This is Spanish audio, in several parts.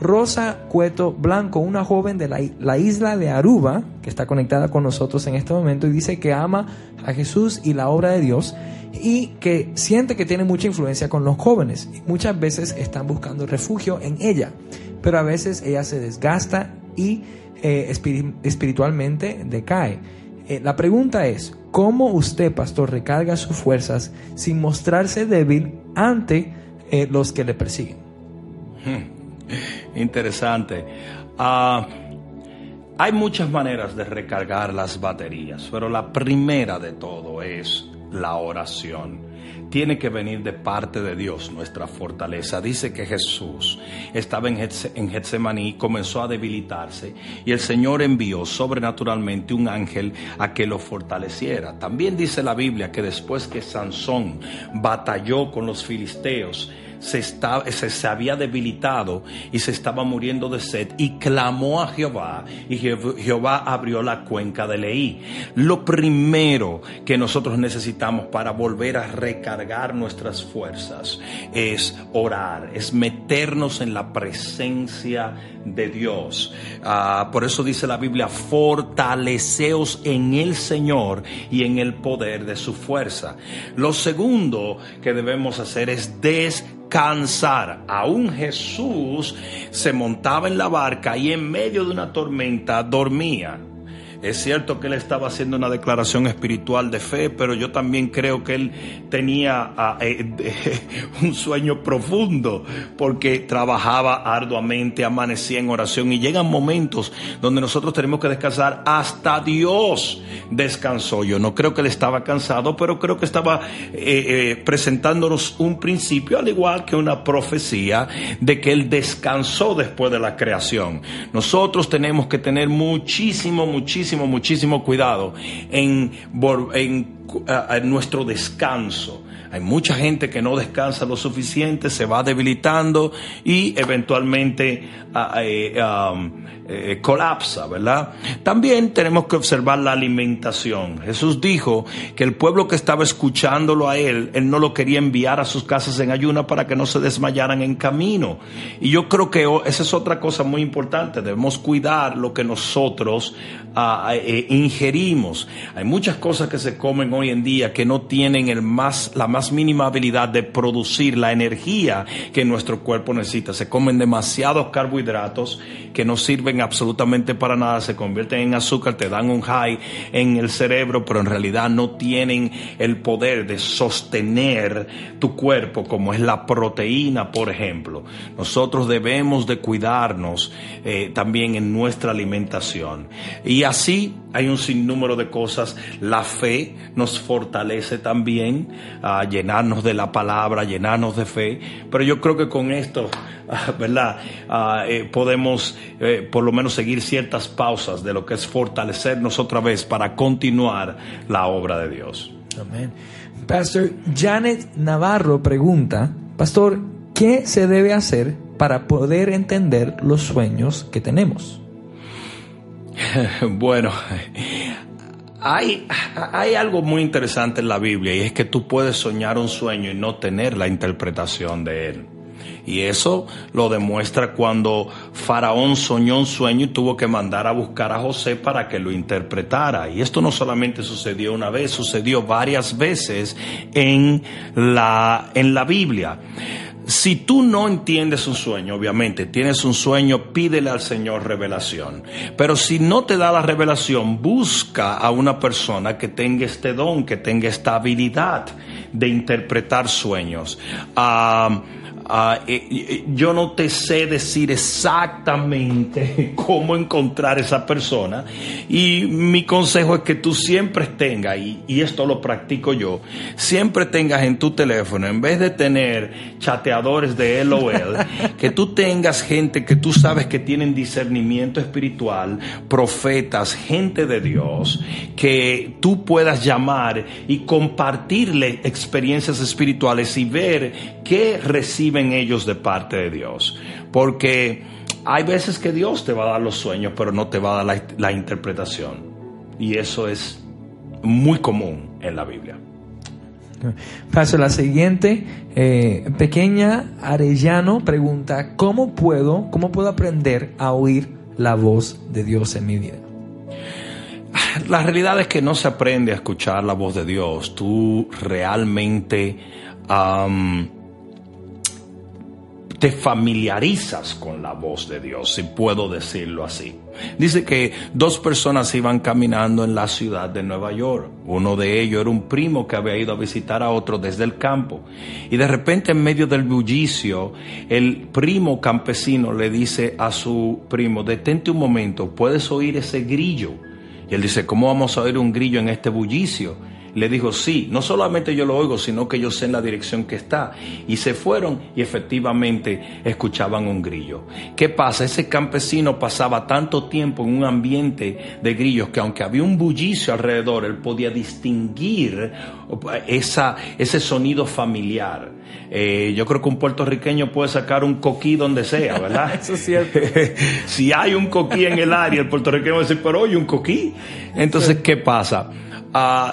Rosa Cueto Blanco, una joven de la, la, isla de Aruba, que está conectada con nosotros en este momento y dice que ama a Jesús y la obra de Dios y que siente que tiene mucha influencia con los jóvenes. Muchas veces están buscando refugio en ella, pero a veces ella se desgasta y eh, espiritualmente decae. Eh, la pregunta es, ¿cómo usted, pastor, recarga sus fuerzas sin mostrarse débil ante eh, los que le persiguen? Hmm. Interesante. Uh, hay muchas maneras de recargar las baterías, pero la primera de todo es la oración. Tiene que venir de parte de Dios nuestra fortaleza. Dice que Jesús estaba en Getsemaní y comenzó a debilitarse y el Señor envió sobrenaturalmente un ángel a que lo fortaleciera. También dice la Biblia que después que Sansón batalló con los filisteos, se, se, había debilitado y se estaba muriendo de sed y clamó a Jehová y Jehová abrió la cuenca de Leí. Lo primero que nosotros necesitamos para volver a recargar nuestras fuerzas es orar, es meternos en la presencia de Dios. Ah, por eso dice la Biblia, fortaleceos en el Señor y en el poder de su fuerza. Lo segundo que debemos hacer es descansar. Aún Jesús se montaba en la barca y en medio de una tormenta dormía. Es cierto que él estaba haciendo una declaración espiritual de fe, pero yo también creo que él tenía ah, eh, un sueño profundo porque trabajaba arduamente, amanecía en oración y llegan momentos donde nosotros tenemos que descansar. Hasta Dios descansó. Yo no creo que él estaba cansado, pero creo que estaba eh, eh, presentándonos un principio, al igual que una profecía, de que él descansó después de la creación. Nosotros tenemos que tener muchísimo, muchísimo muchísimo, cuidado en, en, en nuestro descanso. Hay mucha gente que no descansa lo suficiente, se va debilitando y eventualmente eh, eh, colapsa, ¿verdad? También tenemos que observar la alimentación. Jesús dijo que el pueblo que estaba escuchándolo a él, él no lo quería enviar a sus casas en ayuna para que no se desmayaran en camino. Y yo creo que esa es otra cosa muy importante. Debemos cuidar lo que nosotros ah, eh, ingerimos. Hay muchas cosas que se comen hoy en día que no tienen el más, la más mínima habilidad de producir la energía que nuestro cuerpo necesita. Se comen demasiados carbohidratos que no sirven absolutamente para nada, se convierten en azúcar, te dan un high en el cerebro, pero en realidad no tienen el poder de sostener tu cuerpo como es la proteína, por ejemplo. Nosotros debemos de cuidarnos eh, también en nuestra alimentación. Y así hay un sinnúmero de cosas. La fe nos fortalece también a llenarnos de la palabra, llenarnos de fe. Pero yo creo que con esto, ¿verdad? Ah, eh, podemos eh, por lo menos seguir ciertas pausas de lo que es fortalecernos otra vez para continuar la obra de Dios. Amén. Pastor Janet Navarro pregunta, Pastor, ¿qué se debe hacer para poder entender los sueños que tenemos? bueno, hay, algo muy interesante en la Biblia y es que tú puedes soñar un sueño y no tener la interpretación de él. Y eso lo demuestra cuando Faraón soñó un sueño y tuvo que mandar a buscar a José para que lo interpretara. Y esto no solamente sucedió una vez, sucedió varias veces en la, en la Biblia. Si tú no entiendes un sueño, obviamente, tienes un sueño, pídele al Señor revelación. Pero si no te da la revelación, busca a una persona que tenga este don, que tenga esta habilidad de interpretar sueños. Ah, Ah, eh, eh, yo no te sé decir exactamente cómo encontrar esa persona. Y mi consejo es que tú siempre tengas, y, y, esto lo practico yo, siempre tengas en tu teléfono, en vez de tener chateadores de LOL, que tú tengas gente que tú sabes que tienen discernimiento espiritual, profetas, gente de Dios, que tú puedas llamar y compartirle experiencias espirituales y ver qué reciben ellos de parte de Dios. Porque hay veces que Dios te va a dar los sueños, pero no te va a dar la, interpretación. Y eso es muy común en la Biblia. Paso la siguiente. Eh, pequeña Arellano pregunta, ¿cómo puedo, ¿cómo puedo aprender a oír la voz de Dios en mi vida? La realidad es que no se aprende a escuchar la voz de Dios. Tú realmente te familiarizas con la voz de Dios, si puedo decirlo así. Dice que dos personas iban caminando en la ciudad de Nueva York. Uno de ellos era un primo que había ido a visitar a otro desde el campo. Y de repente en medio del bullicio, el primo campesino le dice a su primo, detente un momento, ¿puedes oír ese grillo? Y él dice, ¿cómo vamos a oír un grillo en este bullicio? Le dijo, sí, no solamente yo lo oigo, sino que yo sé en la dirección que está. Y se fueron y efectivamente escuchaban un grillo. ¿Qué pasa? Ese campesino pasaba tanto tiempo en un ambiente de grillos que aunque había un bullicio alrededor, él podía distinguir esa, ese sonido familiar. Eh, yo creo que un puertorriqueño puede sacar un coquí donde sea, ¿verdad? Eso es cierto. si hay un coquí en el área, el puertorriqueño va a decir, pero oye, un coquí. Entonces, ¿qué pasa?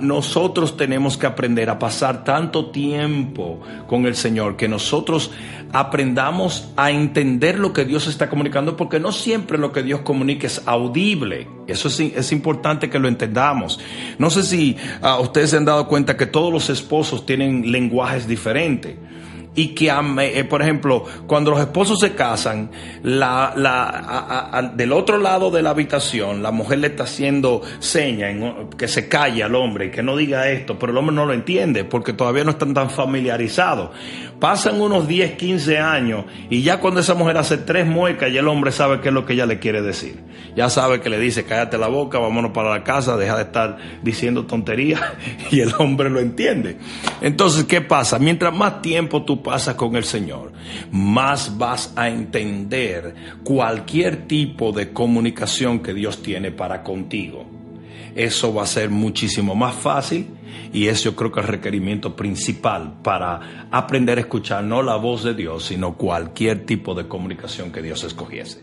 Nosotros tenemos que aprender a pasar tanto tiempo con el Señor, que nosotros aprendamos a entender lo que Dios está comunicando, porque no siempre lo que Dios comunica es audible. Eso es, es importante que lo entendamos. No sé si uh, ustedes se han dado cuenta que todos los esposos tienen lenguajes diferentes y que, eh, por ejemplo, cuando los esposos se casan, la, la, del otro lado de la habitación, la mujer le está haciendo seña que se calle al hombre que no diga esto, pero el hombre no lo entiende porque todavía no están tan familiarizados. Pasan unos 10, 15 años y ya cuando esa mujer hace tres muecas, ya el hombre sabe qué es lo que ella le quiere decir. Ya sabe que le dice, cállate la boca, vámonos para la casa, deja de estar diciendo tonterías y el hombre lo entiende. Entonces, ¿qué pasa? Mientras más tiempo tú pasas con el Señor, más vas a entender cualquier tipo de comunicación que Dios tiene para contigo. Eso va a ser muchísimo más fácil y eso yo creo que es el requerimiento principal para aprender a escuchar no la voz de Dios, sino cualquier tipo de comunicación que Dios escogiese.